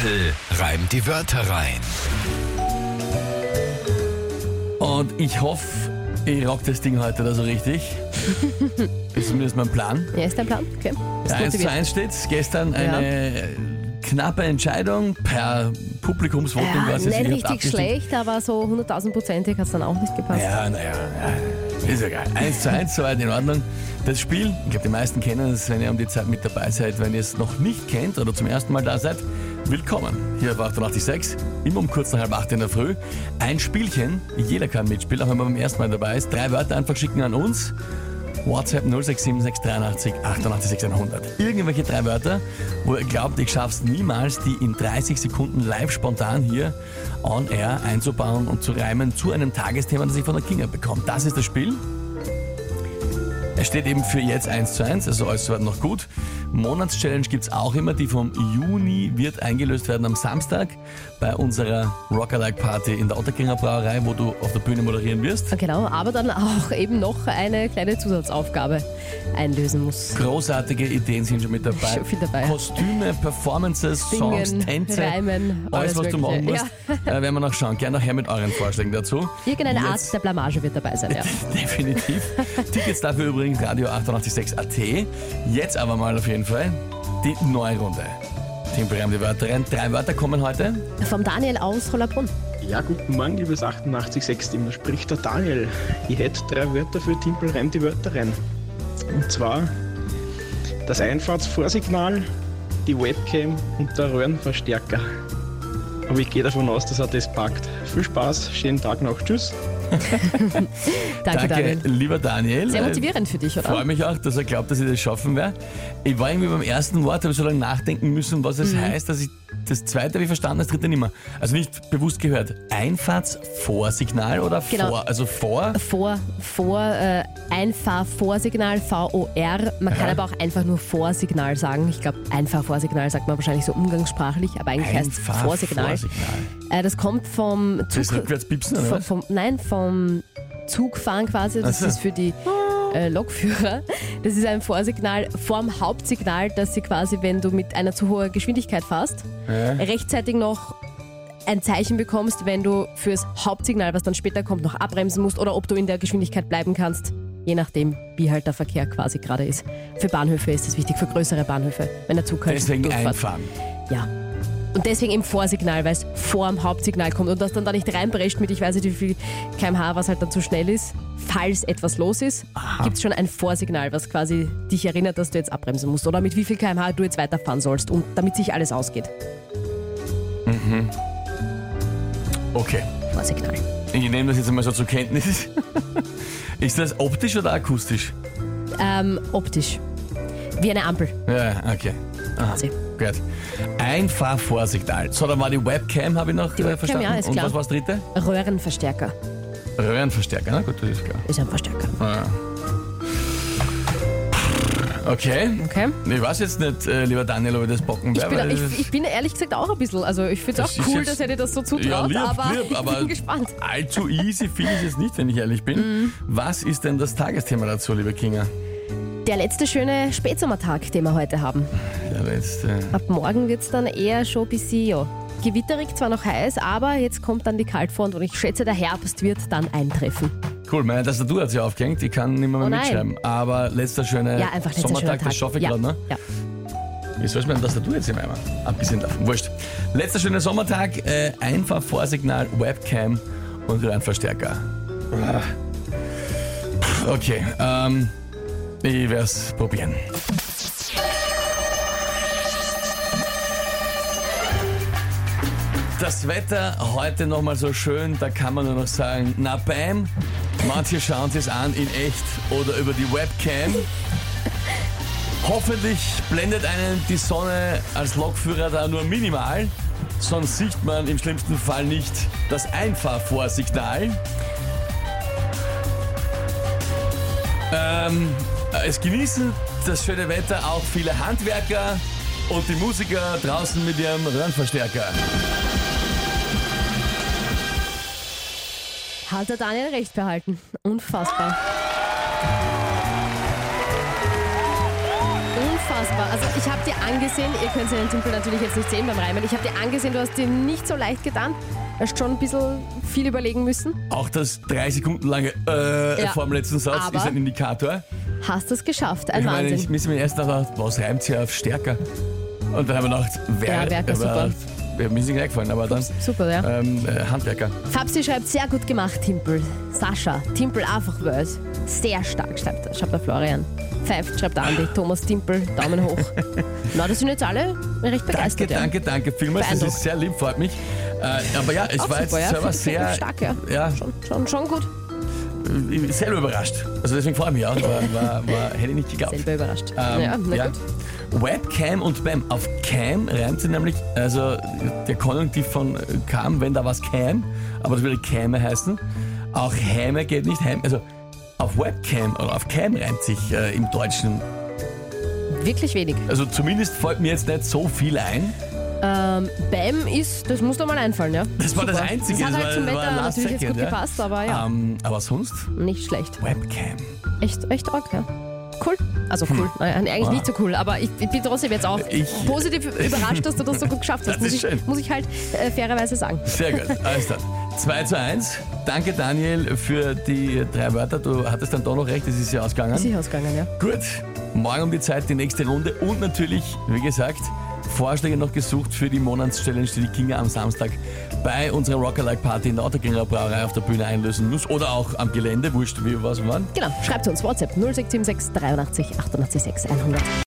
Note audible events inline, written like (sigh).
Tempel reimt die Wörter rein. Und ich hoffe, ich rock das Ding heute da so richtig. (laughs) ist zumindest mein Plan. Ja, ist dein Plan? Okay. Bist 1 zu motiviert. 1 steht Gestern eine knappe Entscheidung per Publikumsvoting. Ja, was jetzt nicht richtig schlecht, aber so 100.000 Prozentig hat es dann auch nicht gepasst. Ja, naja, ja, ist egal. 1 zu 1, soweit in Ordnung. Das Spiel, ich glaube, die meisten kennen es, wenn ihr um die Zeit mit dabei seid. Wenn ihr es noch nicht kennt oder zum ersten Mal da seid, willkommen. Hier auf 886, immer um kurz nach halb acht in der Früh. Ein Spielchen, jeder kann mitspielen, auch wenn man beim ersten Mal dabei ist. Drei Wörter einfach schicken an uns. WhatsApp 0676 88 88 100. Irgendwelche drei Wörter, wo ihr glaubt, ich schaff's niemals, die in 30 Sekunden live spontan hier on air einzubauen und zu reimen zu einem Tagesthema, das ich von der Kinga bekomme. Das ist das Spiel. Es steht eben für jetzt 1 zu 1, also alles soweit noch gut. Monatschallenge gibt's auch immer, die vom Juni wird eingelöst werden am Samstag bei unserer Rockerlike Party in der Otterkringer Brauerei, wo du auf der Bühne moderieren wirst. Genau, aber dann auch eben noch eine kleine Zusatzaufgabe einlösen muss. Großartige Ideen sind schon mit dabei. Schon viel dabei. Kostüme, Performances, Songs, Singen, Tänze, Reimen, alles, alles was du machen musst. Mögliche. (laughs) Äh, werden wir noch schauen. Gerne nachher mit euren Vorschlägen dazu. Irgendeine Art Jetzt- der Blamage wird dabei sein, ja. (laughs) Definitiv. Tickets dafür übrigens Radio 886 AT. Jetzt aber mal auf jeden Fall die neue Runde. Tempelreim die Wörter rein. Drei Wörter kommen heute. Vom Daniel aus Rollerbrunn. Ja, guten Morgen, liebes 88.6 Team. Da spricht der Daniel. Ich hätte drei Wörter für Timpel, reimt die Wörter rein. Und zwar das Einfahrtsvorsignal, die Webcam und der Röhrenverstärker. Aber ich gehe davon aus, dass er das packt. Viel Spaß, schönen Tag noch. Tschüss. (laughs) Danke, Daniel. lieber Daniel. Sehr motivierend für dich, Ich freue oder? mich auch, dass er glaubt, dass ich das schaffen werde. Ich war irgendwie beim ersten Wort, habe so lange nachdenken müssen, was Mhm. es heißt, dass ich das zweite habe ich verstanden, das dritte nicht mehr. Also nicht bewusst gehört. Einfahrtsvorsignal oder Genau. vor? Also vor. Vor, vor, äh, Einfahrvorsignal, V-O-R. Man kann Ja. aber auch einfach nur Vorsignal sagen. Ich glaube, Einfahrvorsignal sagt man wahrscheinlich so umgangssprachlich, aber eigentlich heißt es Vorsignal. Einfahrvorsignal. Äh, das kommt vom Das ist Zug. rückwärts piepsen, oder vom, vom, nein, vom Zugfahren quasi. Das so. ist für die äh, Lokführer. Das ist ein Vorsignal vorm Hauptsignal, dass sie quasi, wenn du mit einer zu hohen Geschwindigkeit fährst, Ja. rechtzeitig noch ein Zeichen bekommst, wenn du fürs Hauptsignal, was dann später kommt, noch abbremsen musst oder ob du in der Geschwindigkeit bleiben kannst. Je nachdem, wie halt der Verkehr quasi gerade ist. Für Bahnhöfe ist es wichtig, für größere Bahnhöfe, wenn der Zug halt Deswegen durchfährt. einfahren. Ja. Und deswegen im Vorsignal, weil es vor dem Hauptsignal kommt und das dann da nicht reinprescht mit, ich weiß nicht wie viel kmh, was halt dann zu schnell ist. Falls etwas los ist, gibt es schon ein Vorsignal, was quasi dich erinnert, dass du jetzt abbremsen musst oder mit wie viel kmh du jetzt weiterfahren sollst und damit sich alles ausgeht. Okay. Vorsignal. Ich nehme das jetzt einmal so zur Kenntnis. (laughs) ist das optisch oder akustisch? Ähm, optisch. Wie eine Ampel Ja, okay. quasi. Gut. Einfahrvorsignal. So, dann war die Webcam, habe ich noch Die äh, Webcam, verstanden. ja, ist Und klar. was war das dritte? Röhrenverstärker Röhrenverstärker, na gut, das ist klar. ist ein Verstärker. Ah. Okay. Okay? Ich weiß jetzt nicht, äh, lieber Daniel, ob ich das bocken Ich werde. bin, weil ich, ich bin ehrlich gesagt auch ein bisschen, also ich finde es auch cool, dass er dir das so ja, zutraut, lieb, aber lieb, (laughs) ich aber bin gespannt. allzu easy finde ich es nicht, wenn ich ehrlich bin. Mhm. Was ist denn das Tagesthema dazu, liebe Kinga? Der letzte schöne Spätsommertag, den wir heute haben. Der letzte. Ab morgen wird es dann eher schon ein bisschen ja, gewitterig, zwar noch heiß, aber jetzt kommt dann die Kaltfront und ich schätze, der Herbst wird dann eintreffen. Cool, meine Tastatur hat sich aufgehängt, ich kann nicht mehr, mehr Oh mitschreiben. Aber letzter schöner Ja, einfach letzter schöner Sommertag, Tag. das schaffe ich ja. gerade, ne? Ja. Wieso ist meine Tastatur jetzt im Eimer? Abgesehen davon, wurscht. Letzter schöner Sommertag, äh, einfach Vorsignal, Webcam und Reinverstärker. Ah. Okay, ähm, ich werde es probieren. Das Wetter heute nochmal so schön, da kann man nur noch sagen, na bam. Manche schauen es an in echt oder über die Webcam. Hoffentlich blendet einen die Sonne als Lokführer da nur minimal, sonst sieht man im schlimmsten Fall nicht das Einfahrvorsignal. Ähm, es genießen das schöne Wetter auch viele Handwerker und die Musiker draußen mit ihrem Röhrenverstärker. Hat der Daniel recht behalten. Unfassbar. Unfassbar. Also ich habe dir angesehen, ihr könnt den Timpel natürlich jetzt nicht sehen beim Reimen, ich habe dir angesehen, du hast dir nicht so leicht getan. Du hast schon ein bisschen viel überlegen müssen. Auch das drei Sekunden lange äh, Ja. vor dem letzten Satz Aber- ist ein Indikator. Hast es geschafft. Ein ich meine, ich Wahnsinn. mir mir erst gedacht, was reimt sich auf stärker? Und dann haben wir gedacht, wer, Ja, Werker, super. Ja, mir ist nicht eingefallen, aber dann Super, ja. ähm, äh, Handwerker. Fabsi schreibt, sehr gut gemacht, Timpel. Sascha, Timpel einfach Word. Sehr stark, schreibt, schreibt der Florian. Pfeift, schreibt der Andi. Thomas Timpel, Daumen hoch. (laughs) Na, das sind jetzt alle recht Danke, begeistert. ja. danke, danke vielmals. Das ist sehr lieb, freut mich. Äh, aber ja, es Auch war jetzt ja. selber sehr, stark, ja. ja, Schon, schon, schon gut. Ich bin selber überrascht. Also deswegen freue ich mich auch. War, war, war, hätte ich nicht geglaubt. Selber überrascht. Ähm, ja, na ja. gut. Webcam und Bam. Auf Cam reimt sich nämlich, also der Konjunktiv von Cam, wenn da was Cam, aber das würde Käme heißen. Auch Häme geht nicht heim. Also auf Webcam oder auf Cam reimt sich äh, im Deutschen. Wirklich wenig. Also zumindest fällt mir jetzt nicht so viel ein. Ähm, Bam ist, das muss doch mal einfallen, ja. Das war das Super. Einzige, Das hat das halt zum das Wetter natürlich jetzt second, gut ja. gepasst, aber ja, Ähm, aber sonst nicht schlecht. Webcam. Echt, echt arg, ja. Cool. Also cool. Naja, eigentlich Wow. nicht so cool, aber ich, ich bin trotzdem jetzt auch. Ich- positiv überrascht, dass du das so gut geschafft hast. (laughs) Das Muss ist ich, schön. muss ich halt äh, fairerweise sagen. Sehr gut, (laughs) alles klar. 2 zu 1. Danke Daniel für die drei Wörter. Du hattest dann doch noch recht, es ist ja ausgegangen. Ist sich ausgegangen, ja. Gut, morgen um die Zeit die nächste Runde und natürlich, wie gesagt, Vorschläge noch gesucht für die Monatschallenge, die die Kinga am Samstag bei unserer Rockalike Party in der Autogänger Brauerei auf der Bühne einlösen muss oder auch am Gelände, wurscht wie was wann. Genau, schreibt uns WhatsApp 0676 83 88 6 100.